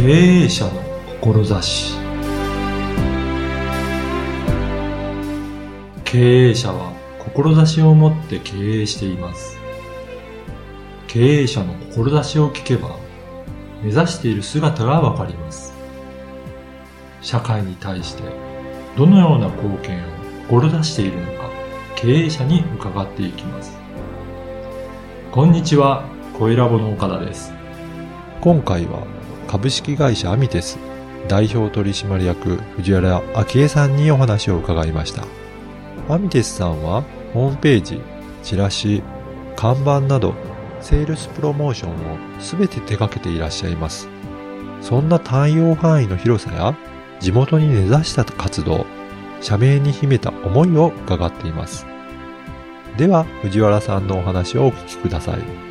経営者の志。経営者は志を持って経営しています。経営者の志を聞けば目指している姿がわかります。社会に対してどのような貢献を志しているのか経営者に伺っていきます。こんにちは小ラボの岡田です。今回は株式会社アミテス代表取締役藤原昭恵さんにお話を伺いました。アミテスさんはホームページ、チラシ、看板などセールスプロモーションを全て手掛けていらっしゃいます。そんな対応範囲の広さや地元に根ざした活動社名に秘めた思いを伺っています。では藤原さんのお話をお聞きください。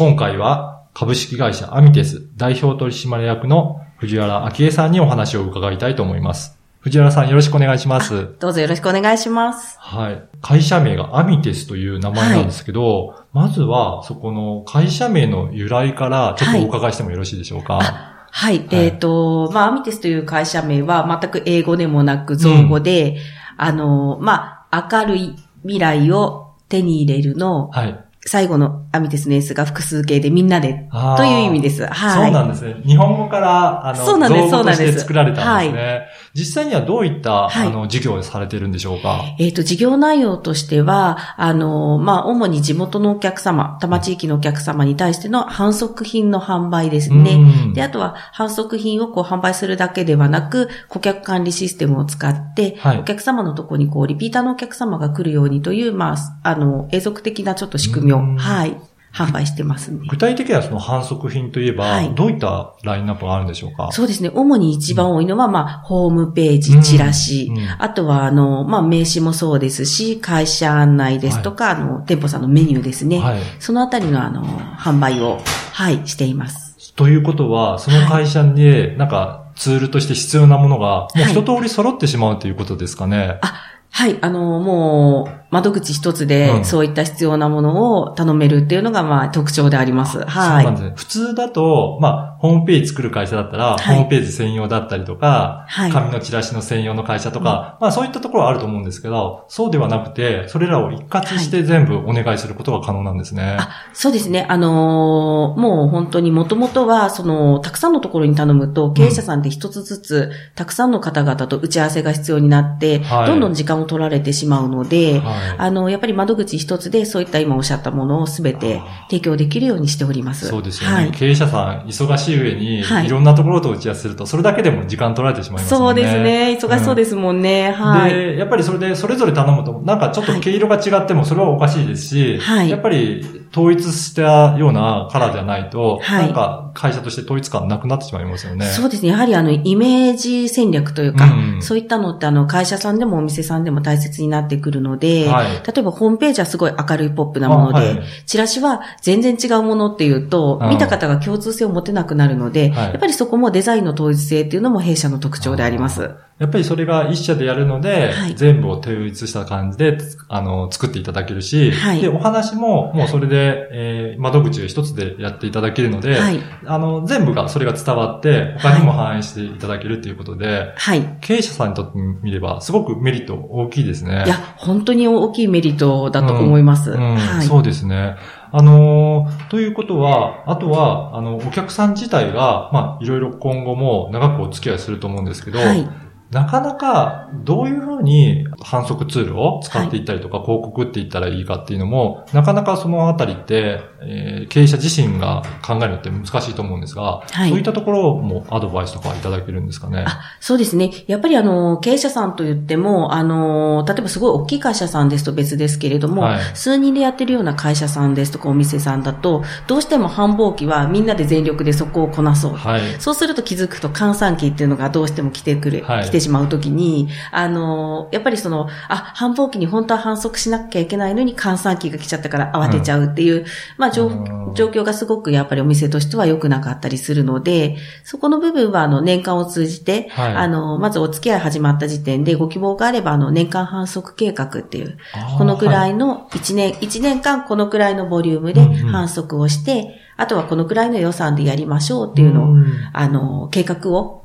今回は株式会社アミテス代表取締役の藤原昭恵さんにお話を伺いたいと思います。藤原さんよろしくお願いします。どうぞよろしくお願いします。はい。会社名がアミテスという名前なんですけど、はい、まずはそこの会社名の由来からちょっとお伺いしてもよろしいでしょうか？はいはい。えっ、ー、と、まあ、アミテスという会社名は全く英語でもなく造語で、うん、あの、まあ、明るい未来を手に入れるの、はい。最後のアミテスの S が複数形でみんなでという意味です。はい。そうなんですね。日本語から、あの、そうなんです、そうなんです。作られたんですね。はい、実際にはどういった、はい、あの、事業をされてるんでしょうか？えっ、ー、と、事業内容としては、あの、まあ、主に地元のお客様、多摩地域のお客様に対しての反則品の販売ですね。で、あとは反則品をこう販売するだけではなく、顧客管理システムを使って、はい、お客様のところにこう、リピーターのお客様が来るようにという、まあ、あの、永続的なちょっと仕組みを、はい、販売してますね。具体的にはその反則品といえば、はい、どういったラインナップがあるんでしょうか？そうですね。主に一番多いのは、まあ、ホームページ、チラシ、うん。うん、あとは、あの、まあ、名刺もそうですし、会社案内ですとか、はい、あの、店舗さんのメニューですね。はい、そのあたりの、あの、販売を、はい、しています。ということは、その会社で、なんか、ツールとして必要なものが、もう一通り揃ってしまうということですかね？あ、はい、あの、もう、窓口一つで、そういった必要なものを頼めるっていうのが、まあ、特徴であります。はい。そうなんですね。普通だと、まあ、ホームページ作る会社だったら、はい、ホームページ専用だったりとか、はい、紙のチラシの専用の会社とか、まあ、そういったところはあると思うんですけど、そうではなくて、それらを一括して全部お願いすることが可能なんですね。はい、あそうですね。あのー、もう本当にもともとは、その、たくさんのところに頼むと、経営者さんって一つずつ、たくさんの方々と打ち合わせが必要になって、どんどん時間を取られてしまうので、あの、やっぱり窓口一つでそういった今おっしゃったものをすべて提供できるようにしております。そうですよね。はい、経営者さん、忙しい上に、い、ろんなところと打ち合わせすると、それだけでも時間取られてしまいますね。そうですね。忙しそうですもんね。うん、はい。で、やっぱりそれでそれぞれ頼むと、なんかちょっと毛色が違ってもそれはおかしいですし、はい、やっぱり統一したようなカラーじゃないと、はい、なんか会社として統一感なくなってしまいますよね。そうですね。やはりあの、イメージ戦略というか、うん、そういったのってあの、会社さんでもお店さんでも大切になってくるので、はい、例えばホームページはすごい明るいポップなもので、はい、チラシは全然違うものっていうと、見た方が共通性を持てなくなるので、やっぱりそこもデザインの統一性っていうのも弊社の特徴であります。やっぱりそれが一社でやるので、はい、全部を統一した感じで、あの、作っていただけるし、はい、で、お話ももうそれで、えー、窓口を一つでやっていただけるので、はい、あの、全部がそれが伝わって、他にも反映していただけるということで、はい。経営者さんにとってみれば、すごくメリット大きいですね。いや、本当に大きいメリットだと思います。うん、うんはい、そうですね。あのー、ということは、あとは、あの、お客さん自体が、まあ、いろいろ今後も長くお付き合いすると思うんですけど、はい、なかなかどういうふうに反則ツールを使っていったりとか、広告って言ったらいいかっていうのも、なかなかそのあたりって、えー、経営者自身が考えるのって難しいと思うんですが、はい、そういったところもアドバイスとかいただけるんですかね？あそうですね。やっぱりあの、経営者さんと言っても、あの、例えばすごい大きい会社さんですと別ですけれども、はい、数人でやってるような会社さんですとかお店さんだと、どうしても繁忙期はみんなで全力でそこをこなそう。はい、そうすると気づくと換算期っていうのがどうしても来てくる、来ててしまうときに、あの、やっぱりその、あ、繁忙期に本当は反則しなきゃいけないのに閑散期が来ちゃったから慌てちゃうっていう、うん、まあ状況がすごくやっぱりお店としては良くなかったりするので、そこの部分はあの年間を通じて、はい、あの、まずお付き合い始まった時点でご希望があればあの年間反則計画っていう、このくらいの1年、はい、1年間このくらいのボリュームで反則をして、うんうんあとはこのくらいの予算でやりましょうっていうのを、あの、計画を、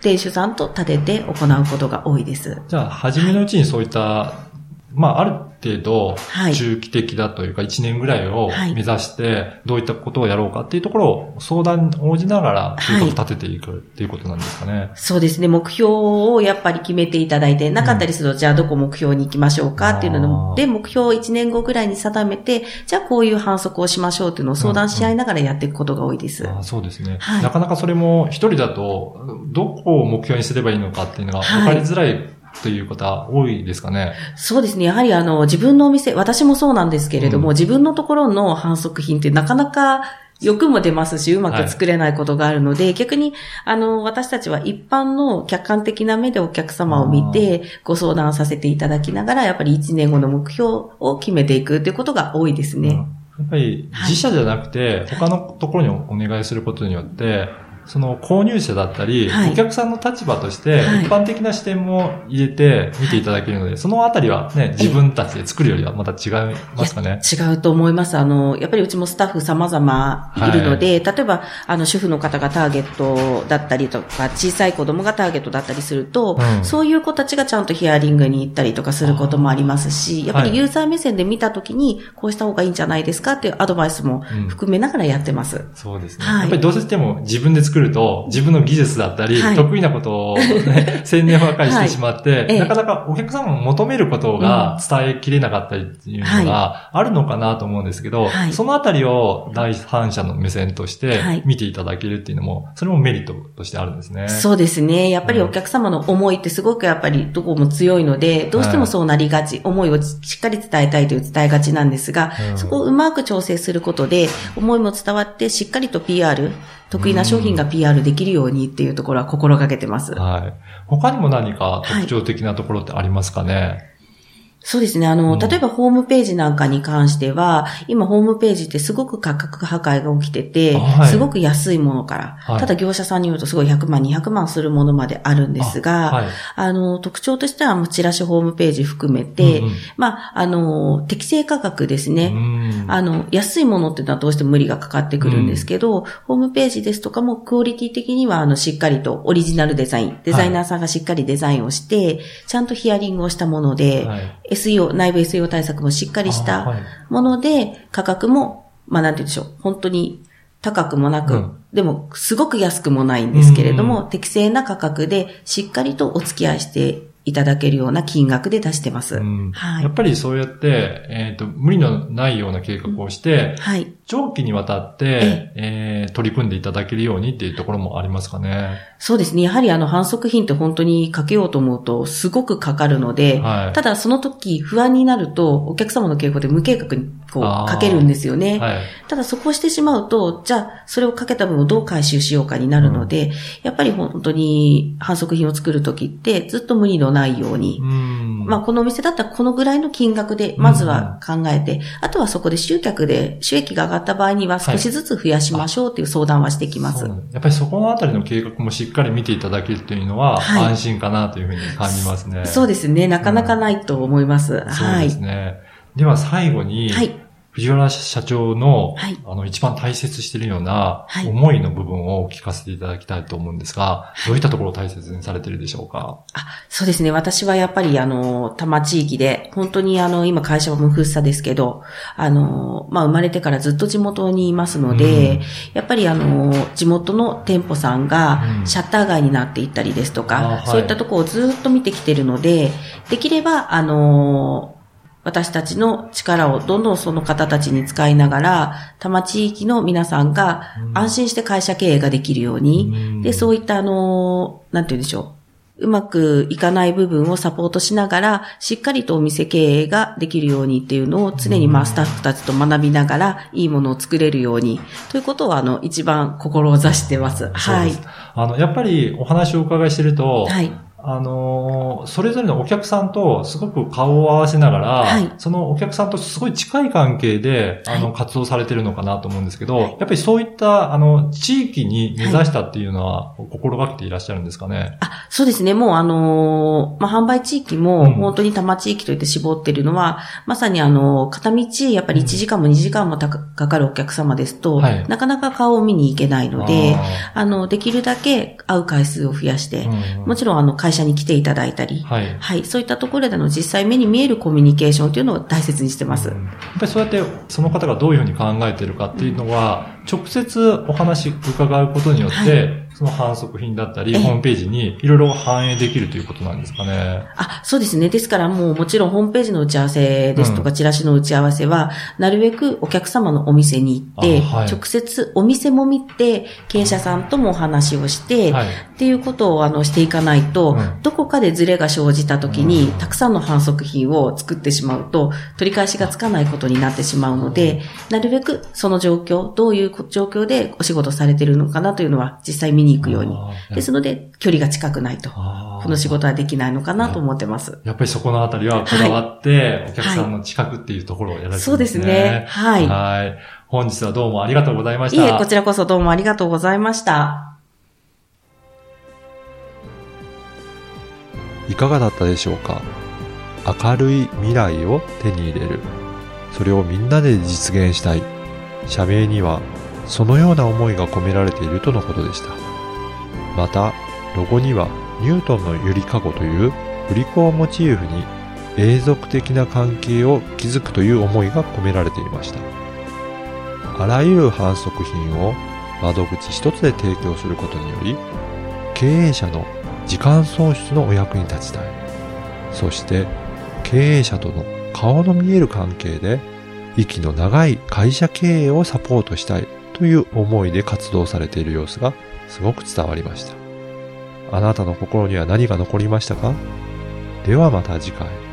店主さんと立てて行うことが多いです。じゃあ、初めのうちにそういった、まあ、ある程度、中期的だというか、1年ぐらいを目指して、どういったことをやろうかっていうところを相談に応じながら、計画立てていくっていうことなんですかね、はい。そうですね。目標をやっぱり決めていただいて、なかったりすると、じゃあどこ目標に行きましょうかっていうので、目標を1年後ぐらいに定めて、じゃあこういう反則をしましょうっていうのを相談し合いながらやっていくことが多いです。うんうん、あそうですね、はい。なかなかそれも一人だと、どこを目標にすればいいのかっていうのが分かりづらいという方多いですかね。そうですね。やはりあの、自分のお店、私もそうなんですけれども、うん、自分のところの反則品ってなかなか欲も出ますし、うまく作れないことがあるので、はい、逆に、あの、私たちは一般の客観的な目でお客様を見て、ご相談させていただきながら、やっぱり1年後の目標を決めていくということが多いですね。やっぱり自社じゃなくて、他のところにお願いすることによって、その購入者だったり、はい、お客さんの立場として、一般的な視点も入れて見ていただけるので、はい、そのあたりはね、自分たちで作るよりはまた違いますかね？違うと思います。あの、やっぱりうちもスタッフ様々いるので、はい、例えば、あの、主婦の方がターゲットだったりとか、小さい子供がターゲットだったりすると、うん、そういう子たちがちゃんとヒアリングに行ったりとかすることもありますし、やっぱりユーザー目線で見たときに、こうした方がいいんじゃないですかっていうアドバイスも含めながらやってます。うん、そうですね。やっぱりどうしても自分で作ると、自分の技術だったり、はい、得意なことを、ね、宣伝ばかりしてしまって、はい、なかなかお客様も求めることが伝えきれなかったりっていうのがあるのかなと思うんですけど、はい、そのあたりを第三者の目線として見ていただけるっていうのも、それもメリットとしてあるんですね。そうですね。やっぱりお客様の思いってすごくやっぱりどこも強いので、どうしてもそうなりがち、思いをしっかり伝えたいという伝えがちなんですが、うん、そこをうまく調整することで、思いも伝わってしっかりと PR、得意な商品が PR できるようにっていうところは心がけてます。はい。他にも何か特徴的なところってありますかね、はいそうですね。あの、例えばホームページなんかに関しては、今ホームページってすごく価格破壊が起きてて、はい、すごく安いものから、はい、ただ業者さんによるとすごい100万、200万するものまであるんですが、あはい、あの、特徴としては、チラシホームページ含めて、うんうん、まあ、あの、適正価格ですね。あの、安いものっていうのはどうしても無理がかかってくるんですけど、うん、ホームページですとかもクオリティ的には、あの、しっかりとオリジナルデザイン、デザイナーさんがしっかりデザインをして、ちゃんとヒアリングをしたもので、SEO、内部 SEO 対策もしっかりしたもので、価格も、まあなんて言うんでしょう、本当に高くもなく、うん、でもすごく安くもないんですけれども、適正な価格でしっかりとお付き合いしていただけるような金額で出してます。はい、やっぱりそうやって、えっ、ー、と、無理のないような計画をして、はい、長期にわたって、えー、取り組んでいただけるようにっていうところもありますかね。そうですね。やはりあの反則品って本当にかけようと思うとすごくかかるので、はい、ただその時不安になるとお客様の傾向で無計画にこうかけるんですよね。はい、ただそこをしてしまうと、じゃあそれをかけた分をどう回収しようかになるので、うん、やっぱり本当に反則品を作る時ってずっと無理のないように、まあこのお店だったらこのぐらいの金額でまずは考えて、あとはそこで集客で収益が上がった場合には少しずつ増やしましょうという相談はしてきます。はい、やっぱりそこのあたりの計画もしっかり見ていただけるというのは、安心かなというふうに感じますね。そうですね。なかなかないと思います。うん、そうですね。では最後に、はい。藤原社長の、はい、あの、一番大切しているような、思いの部分を聞かせていただきたいと思うんですが、はい、どういったところを大切にされているでしょうか？あそうですね。私はやっぱり、あの、多摩地域で、本当にあの、今会社は無風さですけど、あの、まあ、生まれてからずっと地元にいますので、うん、やっぱりあの、地元の店舗さんが、シャッター街になっていったりですとか、うん、そういったところをずっと見てきてるので、できれば、あの、私たちの力をどんどんその方たちに使いながら、多摩地域の皆さんが安心して会社経営ができるように、で、そういったあの、なんて言うんでしょう。うまくいかない部分をサポートしながら、しっかりとお店経営ができるようにっていうのを常にまあスタッフたちと学びながら、いいものを作れるように、ということはあの、一番志してます。はい。あの、やっぱりお話をお伺いしてると、はい。あのー、それぞれのお客さんとすごく顔を合わせながら、はい、そのお客さんとすごい近い関係で、あの、活動されてるのかなと思うんですけど、やっぱりそういった、あの、地域に根ざしたっていうのは、心がけていらっしゃるんですかね？あ、そうですね。もうあのー、まあ、販売地域も、本当に多摩地域といって絞ってるのは、うん、まさにあの、片道、やっぱり1時間も2時間もかかるお客様ですと、はい、なかなか顔を見に行けないので、あの、できるだけ会う回数を増やして、うん、もちろんあの、会社に来ていただいたり、はい、はい、そういったところでの実際目に見えるコミュニケーションというのを大切にしてます。うん、やっぱりそうやってその方がどういうふうに考えているかっていうのは、直接お話伺うことによって、はいその反則品だったり、ホームページにいろいろ反映できるということなんですかね。あ、そうですね。ですからもうもちろんホームページの打ち合わせですとか、うん、チラシの打ち合わせは、なるべくお客様のお店に行って、はい、直接お店も見て、経営者さんともお話をして、はい、っていうことをあのしていかないと、うん、どこかでズレが生じた時に、たくさんの反則品を作ってしまうと、取り返しがつかないことになってしまうので、なるべくその状況、どういう状況でお仕事されてるのかなというのは実際見に行くように。ですので、距離が近くないと、この仕事はできないのかなと思ってます。やっぱりそこのあたりはこだわって、お客さんの近くっていうところをやられてますね。そうですね。はい。はい。本日はどうもありがとうございました。いえ、こちらこそどうもありがとうございました。いかがだったでしょうか？明るい未来を手に入れる。それをみんなで実現したい。社名にはそのような思いが込められているとのことでした。また、ロゴにはニュートンのゆりかごという振り子をモチーフに永続的な関係を築くという思いが込められていました。あらゆる反則品を窓口一つで提供することにより、経営者の時間損失のお役に立ちたい。そして、経営者との顔の見える関係で、息の長い会社経営をサポートしたいという思いで活動されている様子がすごく伝わりました。あなたの心には何が残りましたか？ではまた次回。